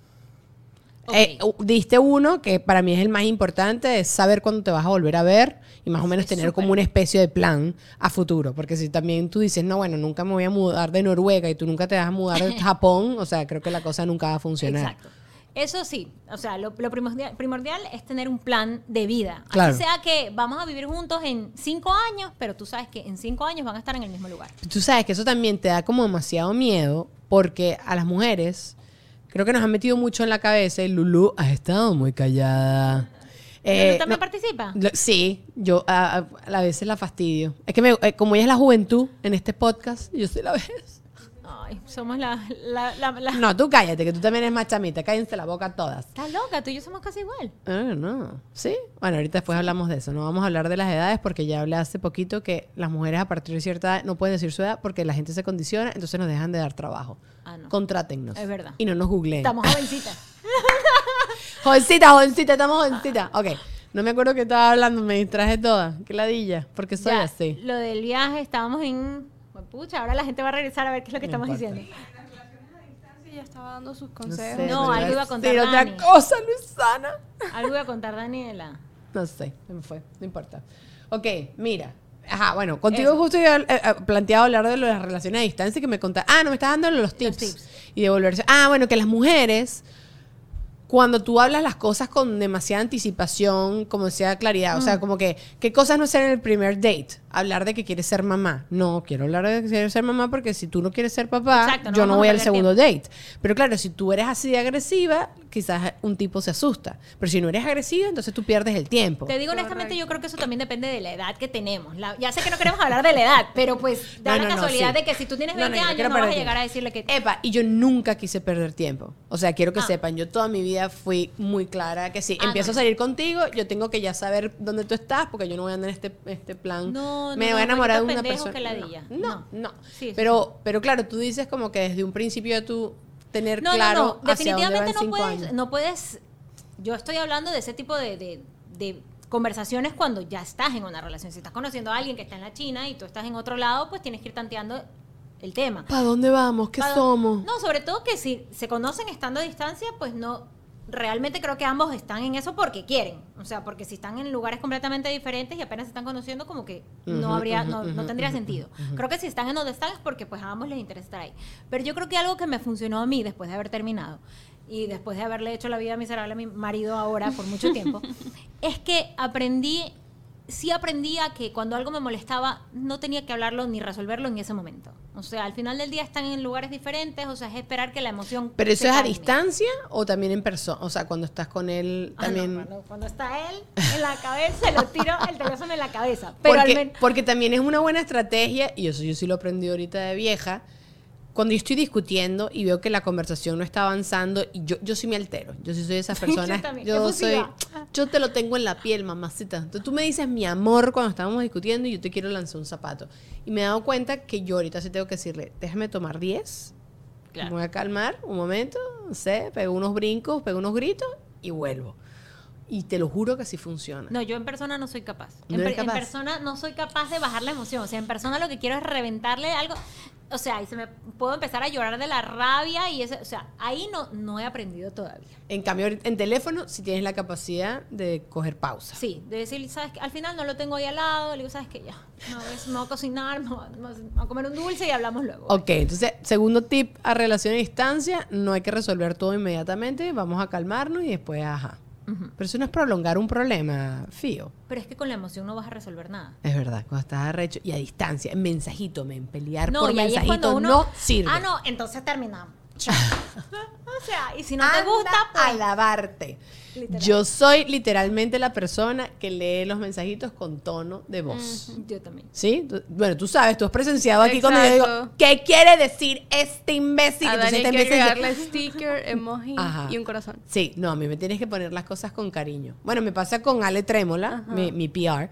Eh, diste uno que para mí es el más importante, es saber cuándo te vas a volver a ver y más o menos es tener como una especie de plan a futuro. Porque si también tú dices, no, bueno, nunca me voy a mudar de Noruega y tú nunca te vas a mudar de Japón, o sea, creo que la cosa nunca va a funcionar. Exacto. Eso sí, o sea, lo, lo primordial, primordial es tener un plan de vida. Claro. Así sea que vamos a vivir juntos en cinco años, pero tú sabes que en cinco años van a estar en el mismo lugar. Tú sabes que eso también te da como demasiado miedo porque a las mujeres creo que nos han metido mucho en la cabeza y Lulu ha estado muy callada. ¿Pero Eh, tú también no- participas? lo- Sí, yo a, a- a veces la fastidio. Es que me- eh, como ella es la juventud en este podcast, yo soy la vez. Ay, somos la... la, la, la- No, tú cállate, que tú también eres más chamita. Cállense la boca todas. Estás loca, tú y yo somos casi igual. Ah, no. ¿Sí? Bueno, ahorita después hablamos de eso. No vamos a hablar de las edades porque ya hablé hace poquito que las mujeres a partir de cierta edad no pueden decir su edad porque la gente se condiciona, entonces nos dejan de dar trabajo. Ah, no. Contrátennos. Es verdad. Y no nos googleen. Estamos jovencitas. Jovencita, jovencita, estamos jovencita. Ok. No me acuerdo que estaba hablando, me distraje toda. Qué ladilla. Porque soy Ya, así. Lo del viaje, estábamos en... Pucha, ahora la gente va a regresar a ver qué es lo que No estamos importa. diciendo. Ya estaba dando sus No consejos. sé, No, pero algo iba a contar otra Dani. cosa, Luisana. Algo iba a contar Daniela. No sé, se me fue, no importa. Ok, mira. Ajá, bueno, contigo Eso. justo yo he eh, planteado hablar de lo de las relaciones a distancia que me contaste. Ah, no, me estás dando los tips. tips. Y devolverse. Ah, bueno, que las mujeres, cuando tú hablas las cosas con demasiada anticipación, como decía claridad, o Mm. sea, como que, ¿qué cosas no hacer en el primer date? Hablar de que quieres ser mamá. No, quiero hablar de que quieres ser mamá porque si tú no quieres ser papá, Exacto, no yo no voy al segundo date. Pero claro, si tú eres así de agresiva, quizás un tipo se asusta. Pero si no eres agresiva, entonces tú pierdes el tiempo. Te digo honestamente, yo creo que eso también depende de la edad que tenemos. La- ya sé que no queremos hablar de la edad, pero pues da No, la no, no, casualidad sí. de que si tú tienes No, no, 20 yo no años no vas a llegar tiempo. a decirle que... Epa, y yo nunca quise perder tiempo. O sea, quiero que Ah. sepan, yo toda mi vida fui muy clara que si Ah, empiezo no. a salir contigo, yo tengo que ya saber dónde tú estás, porque yo no voy a andar en este, este plan. No, no, Me no, voy a enamorar de una persona. que ladilla. No, no. no. Sí, sí, pero, pero claro, tú dices como que desde un principio de tú tener No, claro no, no. hacia dónde va en Definitivamente no cinco puedes, años. no puedes. Yo estoy hablando de ese tipo de, de- de conversaciones cuando ya estás en una relación. Si estás conociendo a alguien que está en la China y tú estás en otro lado, pues tienes que ir tanteando el tema. ¿Para dónde vamos? ¿Qué somos? No, sobre todo que si se conocen estando a distancia, pues no. Realmente creo que ambos están en eso porque quieren. O sea, porque si están en lugares completamente diferentes y apenas se están conociendo, como que no habría, no, no tendría sentido. Creo que si están en donde están es porque pues a ambos les interesa estar ahí. Pero yo creo que algo que me funcionó a mí después de haber terminado y después de haberle hecho la vida miserable a mi marido ahora por mucho tiempo, es que aprendí, sí aprendí a que cuando algo me molestaba no tenía que hablarlo ni resolverlo en ese momento. O sea, al final del día están en lugares diferentes, o sea, es esperar que la emoción... ¿Pero eso es a distancia o también en persona? O sea, cuando estás con él Ah, no, también... cuando, cuando está él en la cabeza, lo tiro el teléfono en la cabeza. Pero al porque, menos... porque también es una buena estrategia, y eso yo sí lo aprendí ahorita de vieja, cuando yo estoy discutiendo y veo que la conversación no está avanzando, y yo, yo sí me altero. Yo sí soy de esas Yo personas. también, yo soy. efusiva. Yo te lo tengo en la piel, mamacita. Entonces tú me dices mi amor cuando estábamos discutiendo y yo te quiero lanzar un zapato. Y me he dado cuenta que yo ahorita sí tengo que decirle, déjame tomar 10. Claro. Me voy a calmar un momento, no sé, pego unos brincos, pego unos gritos y vuelvo. Y te lo juro que así funciona. No, yo en persona no soy capaz. ¿No En, per- en capaz? persona no soy capaz de bajar la emoción. O sea, en persona lo que quiero es reventarle algo. O sea, y se me puedo empezar a llorar de la rabia y ese, o sea, ahí no, no he aprendido todavía. En cambio, en teléfono, si tienes la capacidad de coger pausa. Sí, de decir, ¿sabes qué? Al final no lo tengo ahí al lado, le digo, ¿sabes qué? Ya, a- me voy a cocinar, me voy, a- me voy a comer un dulce y hablamos luego. Ok, entonces, segundo tip a relación a distancia, no hay que resolver todo inmediatamente, vamos a calmarnos y después, ajá. Pero eso no es prolongar un problema, fío. Pero es que con la emoción no vas a resolver nada. Es verdad, cuando estás arrecho y a distancia, en mensajito, men, pelear No, por y ahí es mensajito cuando uno... no sirve. Ah, no, entonces terminamos. O sea, y si no te gusta, pues... a lavarte. Literal. Yo soy literalmente la persona que lee los mensajitos con tono de voz. Yo también. ¿Sí? Bueno, tú sabes, tú has presenciado aquí cuando yo digo. ¿qué quiere decir este imbécil? A Entonces Dani hay te que empieza a agregarle decir- sticker, emoji Ajá. y un corazón. Sí, no, a mí me tienes que poner las cosas con cariño. Bueno, me pasa con Ale Trémola, mi PR,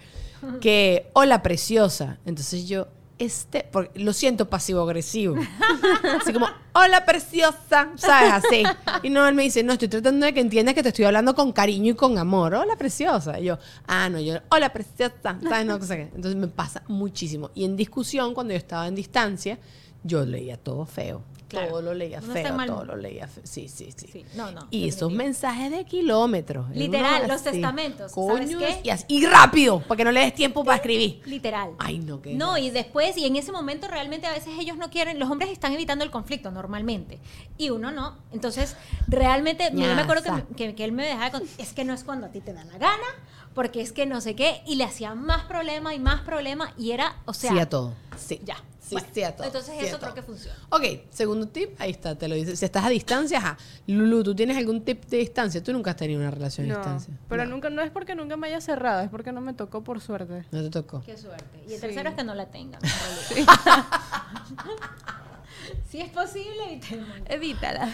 que, hola preciosa. Entonces yo, este, porque lo siento pasivo-agresivo. Así como, hola preciosa, ¿sabes? Así. Y no, él me dice, no, estoy tratando de que entiendas que te estoy hablando con cariño y con amor. Hola preciosa. Y yo, ah, no, yo, hola preciosa, ¿sabes? No. Entonces me pasa muchísimo. Y en discusión, cuando yo estaba en distancia, yo leía todo feo. Claro. todo lo leía Uno feo, todo lo leía feo. Sí, sí, sí. Sí, no, no. Y esos mensajes de kilómetros. era Literal, los testamentos, ¿sabes Coño, qué? Y, así- y rápido, para que no le des tiempo para escribir. Literal. Ay, no, qué No, y después, y en ese momento realmente a veces ellos no quieren, los hombres están evitando el conflicto normalmente, y uno no. Entonces, realmente, yo me acuerdo que, que- que él me dejaba con, es que no es cuando a ti te da la gana, porque es que no sé qué, y le hacía más problema y más problema, y era, o sea, sí a todo. Sí. ya. Sí, Bueno, sí a todo. Entonces sí a eso todo. creo que funciona. Ok, segundo tip, ahí está, te lo dice. Si estás a distancia, ajá. Lulu, ¿tú tienes algún tip de distancia? Tú nunca has tenido una relación a distancia. pero no, nunca, no es porque nunca me haya cerrado, es porque no me tocó por suerte. no te tocó. Qué suerte. Y el Sí. tercero es que no la tengan. si es posible. Edítala.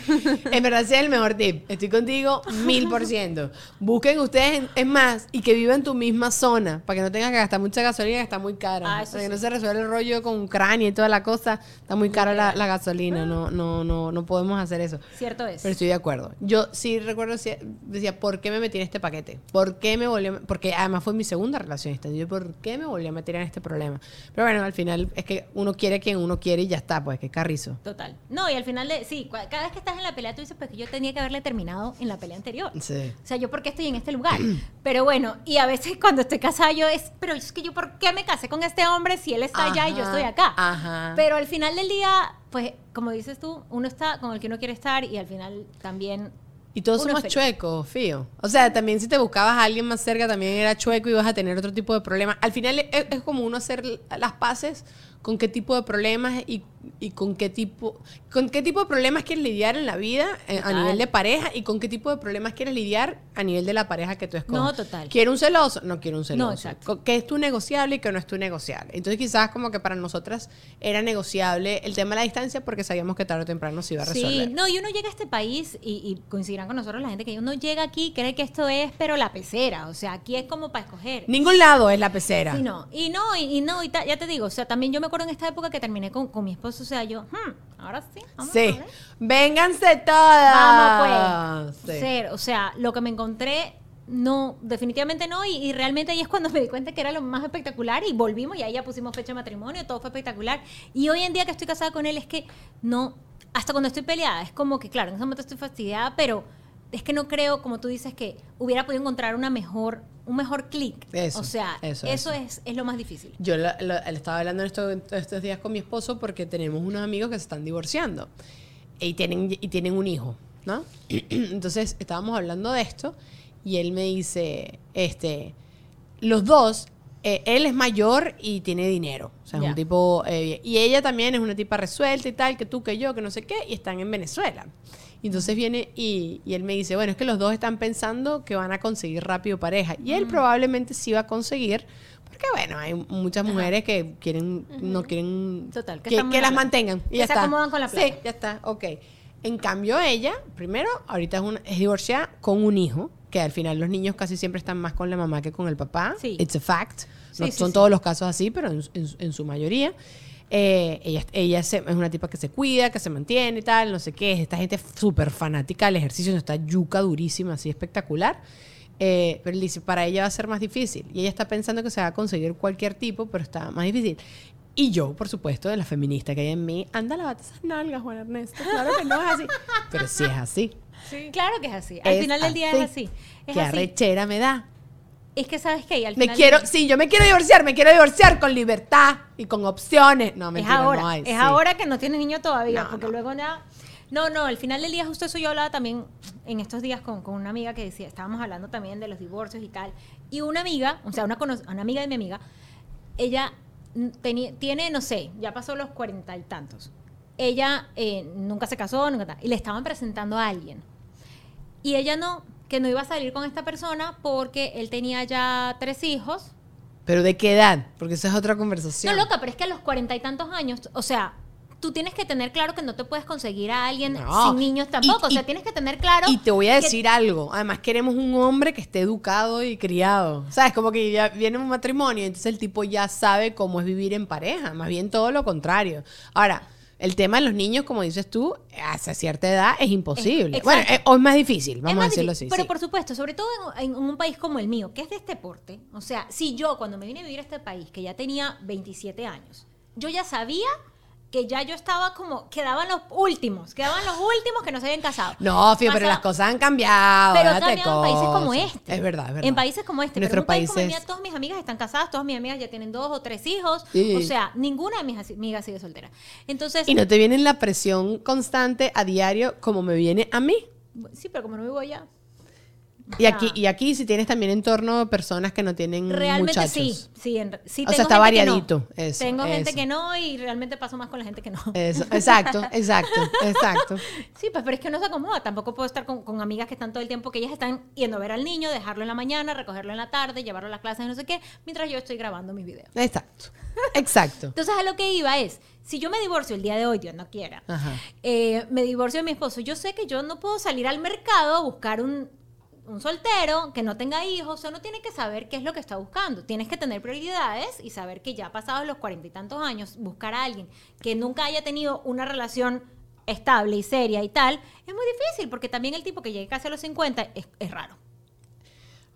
En verdad, ese es el mejor tip. Estoy contigo mil por ciento. Busquen ustedes, en- es más, y que vivan en tu misma zona, para que no tengas que gastar mucha gasolina, que está muy cara. Ah, para que no se resuelva el rollo con Ucrania y toda la cosa. Está muy cara la, la gasolina. No, no, no, no podemos hacer eso. Cierto es. Pero estoy de acuerdo. Yo sí recuerdo, decía, ¿por qué me metí en este paquete? ¿Por qué me volví a- Porque además fue mi segunda relación. Yo, ¿por qué me volví a meter en este problema? Pero bueno, al final es que uno quiere a quien uno quiere y ya está, pues, que carrizo. Total. No, y al final, de, sí, cada vez que estás en la pelea, tú dices, pues que yo tenía que haberle terminado en la pelea anterior. Sí. O sea, yo por qué estoy en este lugar. Pero bueno, y a veces cuando estoy casada yo es, pero es que yo por qué me casé con este hombre si él está allá y yo Ajá, estoy acá. ajá. Pero al final del día, pues como dices tú, uno está con el que uno quiere estar y al final también... Y todos uno somos es feliz. chuecos, fío. O sea, también si te buscabas a alguien más cerca, también era chueco y vas a tener otro tipo de problemas. Al final es, es como uno hacer las paces con qué tipo de problemas y, y con qué tipo con qué tipo de problemas quieres lidiar en la vida eh, a nivel de pareja y con qué tipo de problemas quieres lidiar a nivel de la pareja que tú escoges. No, total. ¿Quiero un celoso? No quiero un celoso. No, exacto. ¿Qué es tu negociable y qué no es tu negociable? Entonces quizás como que para nosotras era negociable el tema de la distancia porque sabíamos que tarde o temprano se iba a resolver. Sí, no, y uno llega a este país y, y coincidirán con nosotros la gente que uno llega aquí y cree que esto es, pero la pecera. O sea, aquí es como para escoger. Ningún lado es la pecera. Sí, no. Y no, y, y no, y ta- ya te digo, o sea, también yo me acuerdo en esta época que terminé con, con mi esposo, o sea, yo, hmm, ahora sí, vamos a Sí. ver. Vénganse todas. Vamos pues. Sí. Ser, o sea, lo que me encontré, no, definitivamente no. Y, y realmente ahí es cuando me di cuenta que era lo más espectacular y volvimos y ahí ya pusimos fecha de matrimonio, todo fue espectacular. Y hoy en día que estoy casada con él es que no, hasta cuando estoy peleada, es como que, claro, en ese momento estoy fastidiada, pero es que no creo, como tú dices, que hubiera podido encontrar una mejor, un mejor clic. O sea, eso, eso, eso. Es, es lo más difícil. Yo estaba hablando en esto- estos días con mi esposo porque tenemos unos amigos que se están divorciando y tienen, y tienen un hijo, ¿no? Entonces estábamos hablando de esto y él me dice, este, los dos, eh, él es mayor y tiene dinero, o sea, es un tipo, eh, y ella también es una tipa resuelta y tal, que tú, que yo, que no sé qué, y están en Venezuela. Y entonces viene y, y él me dice, bueno, es que los dos están pensando que van a conseguir rápido pareja. Y él probablemente sí va a conseguir, porque bueno, hay muchas mujeres que quieren, no quieren Total, que que, que las mantengan. Y que ya se está. acomodan con la Sí, plata. ya está, ok. En cambio ella, primero, ahorita es, una, es divorciada con un hijo, que al final los niños casi siempre están más con la mamá que con el papá. Sí. It's a fact. No Sí, sí, son sí. todos los casos así, pero en, en- en su mayoría. Eh, ella ella se- es una tipa que se cuida, que se mantiene y tal, no sé qué. Esta gente súper fanática del ejercicio, está yuca durísima, así espectacular. Eh, pero él dice, para ella va a ser más difícil. Y ella está pensando que se va a conseguir cualquier tipo, pero está más difícil. Y yo, por supuesto, de la feminista que hay en mí, anda, lávate esas nalgas, Juan Ernesto. Claro que no es así. Pero sí es así. Claro que es así. Al Es final del día es así. Es Qué así. arrechera me da. Es que sabes que al Me final quiero, del- sí, yo me quiero divorciar, me quiero divorciar con libertad y con opciones. No, es mentira, ahora, no hay. es sí. ahora que no tiene niño todavía, No, porque no. luego nada. No, no, al final del día justo eso yo hablaba también en estos días con, con una amiga que decía, estábamos hablando también de los divorcios y tal. Y una amiga, o sea, una, una amiga de mi amiga, ella tenía, tiene, no sé, ya pasó los cuarenta y tantos. Ella eh, nunca se casó, nunca y le estaban presentando a alguien. Y ella no, que no iba a salir con esta persona porque él tenía ya tres hijos. Pero ¿de qué edad? Porque esa es otra No, conversación. loca, pero es que a los cuarenta y tantos años, o sea, tú tienes que tener claro que no te puedes conseguir a alguien No. sin niños tampoco. Y- o sea, y- tienes que tener claro. Y te voy a que- decir algo. Además, queremos un hombre que esté educado y criado. ¿Sabes? Como que ya viene un matrimonio, entonces el tipo ya sabe cómo es vivir en pareja. Más bien todo lo contrario. Ahora, el tema de los niños, como dices tú, hasta cierta edad es imposible. Es- bueno, es, o es más difícil, vamos más a decirlo difícil, así. Pero sí. por supuesto, sobre todo en, en un país como el mío, que es de este porte. O sea, si yo cuando me vine a vivir a este país, que ya tenía 27 años, yo ya sabía que ya yo estaba como, quedaban los últimos, quedaban los últimos que no se habían casado. No, Fío, pero las cosas han cambiado. Pero déjate también en países como este. Es verdad, es verdad. En países como este. En pero en nuestros un país como mío, todas mis amigas están casadas, todas mis amigas ya tienen dos o tres hijos. Sí. O sea, ninguna de mis amigas sigue soltera. Entonces, Y no te viene la presión constante a diario como me viene a mí. sí, pero como no vivo allá. Y aquí, y aquí si tienes también entorno personas que no tienen Realmente muchachos. sí, sí, en- sí O sea, está no. variadito, eso, tengo gente que no y realmente paso más con la gente que no. Eso, exacto, exacto, exacto. Sí, pues pero es que no se acomoda. Tampoco puedo estar con, con amigas que están todo el tiempo que ellas están yendo a ver al niño, dejarlo en la mañana, recogerlo en la tarde, llevarlo a las clases, no sé qué, mientras yo estoy grabando mis videos. Exacto. Exacto. Entonces a lo que iba es, si yo me divorcio el día de hoy, Dios no quiera, eh, me divorcio de mi esposo, yo sé que yo no puedo salir al mercado a buscar un, un soltero que no tenga hijos, uno tiene que saber qué es lo que está buscando. Tienes que tener prioridades y saber que ya pasados los cuarenta y tantos años, buscar a alguien que nunca haya tenido una relación estable y seria y tal, es muy difícil, porque también el tipo que llegue casi a los 50 es, es raro.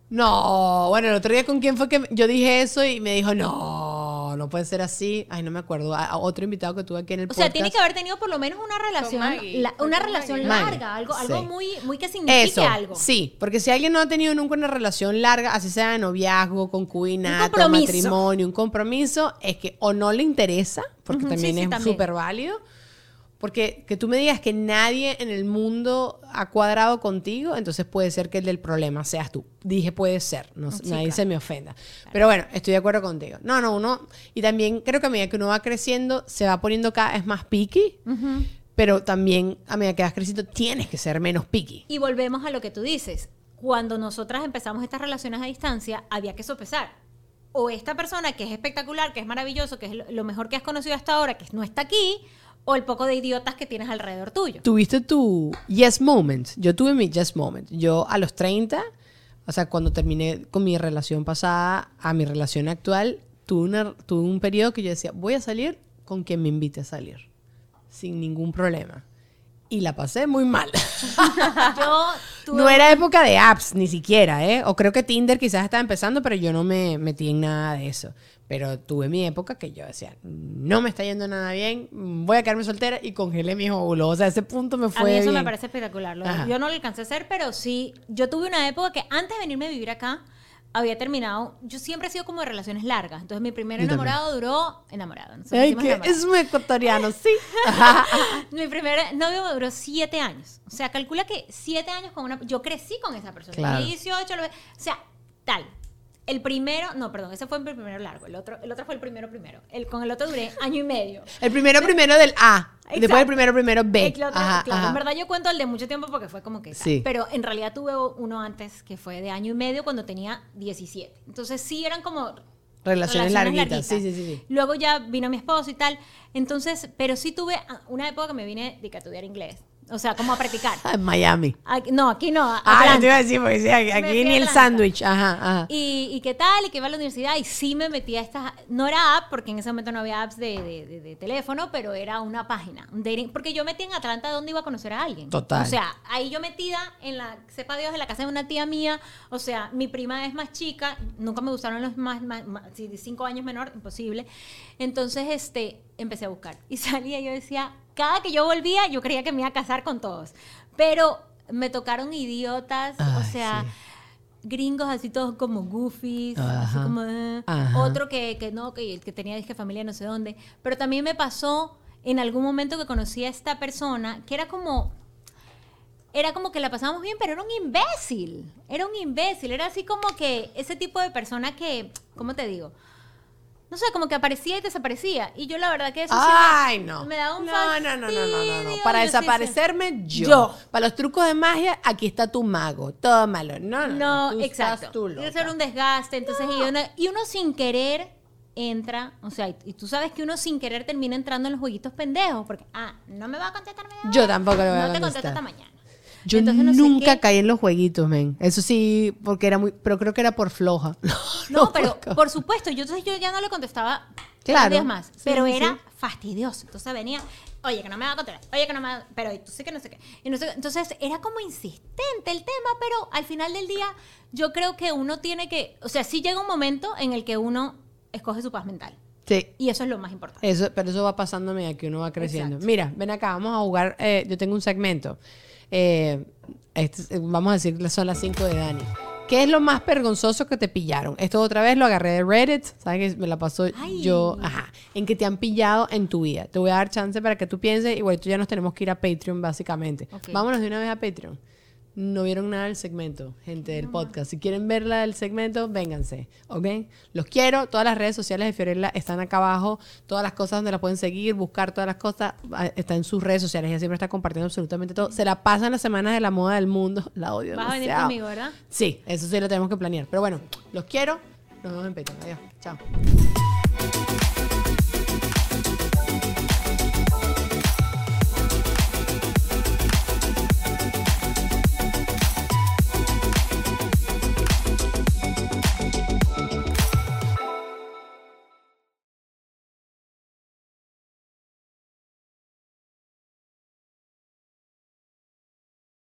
No, bueno, el otro día con quién fue que yo dije eso y me dijo, no, no puede ser así. Ay, no me acuerdo. A, a otro invitado que tuve aquí en el O podcast. sea, tiene que haber tenido por lo menos una relación, Maggie, la- una relación Maggie. larga, algo, algo Sí. muy, muy que signifique Eso, algo. sí, porque si alguien no ha tenido nunca una relación larga, así sea de noviazgo, concubinato, matrimonio, un compromiso, es que o no le interesa, porque también sí, es súper válido, porque que tú me digas que nadie en el mundo ha cuadrado contigo, entonces puede ser que el del problema seas tú. Dije puede ser, no, Sí, nadie claro. se me ofenda. Pero bueno, estoy de acuerdo contigo. No, no, uno, y también creo que a medida que uno va creciendo, se va poniendo cada vez más picky, pero también a medida que vas creciendo, tienes que ser menos picky. Y volvemos a lo que tú dices. Cuando nosotras empezamos estas relaciones a distancia, había que sopesar. O esta persona que es espectacular, que es maravilloso, que es lo mejor que has conocido hasta ahora, que no está aquí, o el poco de idiotas que tienes alrededor tuyo. tuviste tu yes moment. Yo tuve mi yes moment. Yo a los 30, o sea, cuando terminé con mi relación pasada a mi relación actual, tuve, una- tuve un periodo que yo decía, voy a salir con quien me invite a salir, sin ningún problema. Y la pasé muy mal. Yo tuve No era época de apps, ni siquiera, ¿eh? O creo que Tinder quizás estaba empezando, pero yo no me metí en nada de eso. Pero tuve mi época que yo decía, no me está yendo nada bien, voy a quedarme soltera y congelé mis óvulos. O sea, ese punto me A fue mí eso me parece espectacular. Lo-. Yo no lo alcancé a hacer, pero sí. Yo tuve una época que antes de venirme a vivir acá, había terminado. Yo siempre he sido como de relaciones largas. Entonces, mi primer enamorado duró. Enamorado. Ay, es muy ecuatoriano, sí. Mi primer novio duró siete años. O sea, calcula que siete años con una... Yo crecí con esa persona. Claro. Tenía 18, lo- o sea, tal. El primero, no, perdón, ese fue el primero largo. El otro, el otro fue el primero primero. El, con el otro duré año y medio. El primero primero del A. y Después Exacto. el primero primero B. El otro, Ajá, claro, ajá. En verdad yo cuento el de mucho tiempo porque fue como que. Sí. Pero en realidad tuve uno antes que fue de año y medio cuando tenía 17. Entonces sí eran como Relaciones larguitas. larguitas. Sí, sí, sí. Luego ya vino mi esposo y tal. Entonces, pero sí tuve una época que me vine de que a estudiar inglés. O sea, como a practicar. Ah, en Miami. Aquí- no, aquí no. Ah, Atlanta. yo te iba a decir, porque sí, aquí, ni el sándwich. Ajá, ajá. Y, y qué tal, y que iba a la universidad, y sí me metí a estas, no era app, porque en ese momento no había apps de, de- de- de teléfono, pero era una página, un dating, porque yo metí en Atlanta donde iba a conocer a alguien. Total. O sea, ahí yo metida en la, sepa Dios, en la casa de una tía mía, o sea, mi prima es más chica, nunca me gustaron los más, más, más- cinco años menor, imposible. Entonces, este, empecé a buscar, y salía, yo decía, cada que yo volvía, yo creía que me iba a casar con todos, pero me tocaron idiotas, o sea... sí. Gringos así todos como goofies, así como eh, Ajá. otro que, que no, que, que tenía disque familia no sé dónde. Pero también me pasó en algún momento que conocí a esta persona que era como era como que la pasábamos bien, pero era un imbécil. Era un imbécil. Era así como que ese tipo de persona que, ¿cómo te digo? No sé, como que aparecía y desaparecía. Y yo la verdad que eso sí me- Ay, no. me da un no, no, no, no, no, no, no. Para Yo sí sé- desaparecerme, yo. Yo. Para los trucos de magia, aquí está tu mago. Tómalo. No, no, No, Tú exacto. Estás tú loca. era un desgaste. Entonces, y, uno, y uno sin querer entra, o sea, y, y tú sabes que uno sin querer termina entrando en los jueguitos pendejos, porque, ah, no me va a contestar hora. Yo tampoco le voy a No te contestar. contesto hasta mañana. Yo Entonces, no nunca caí en los jueguitos, men. Eso sí, porque era muy. Pero creo que era por floja. No, pero por- por supuesto, yo entonces yo ya no le contestaba Claro. días más, Sí, pero sí, era sí. fastidioso. Entonces venía, oye, que no me va a contestar, oye, que no me va pero tú sé que no sé qué. Y no sé- entonces era como insistente el tema, pero al final del día yo creo que uno tiene que, o sea, sí llega un momento en el que uno escoge su paz mental. Sí. Y eso es lo más importante. Eso, pero eso va pasando a que uno va creciendo. Exacto. Mira, ven acá, vamos a jugar. eh, yo tengo un segmento. Eh, este vamos a decir que son las 5 de Dani. ¿Qué es lo más vergonzoso que te pillaron? Esto otra vez lo agarré de Reddit. ¿Sabes que me la pasó Ay. yo? Ajá. En que te han pillado en tu vida. Te voy a dar chance para que tú pienses. Igual tú ya nos tenemos que ir a Patreon, básicamente. Ok. Vámonos de una vez a Patreon. No vieron nada del segmento, gente del podcast. Si quieren verla del segmento, vénganse, ¿ok? Los quiero. Todas las redes sociales de Fiorella están acá abajo. Todas las cosas donde la pueden seguir, buscar todas las cosas, ah, está en sus redes sociales. Ella siempre está compartiendo absolutamente todo. Se la pasan las semanas de la moda del mundo. La odio Vas a venir conmigo, ¿verdad? Sí, eso sí lo tenemos que planear. Pero bueno, los quiero. Nos vemos en Patreon. Adiós. Chao.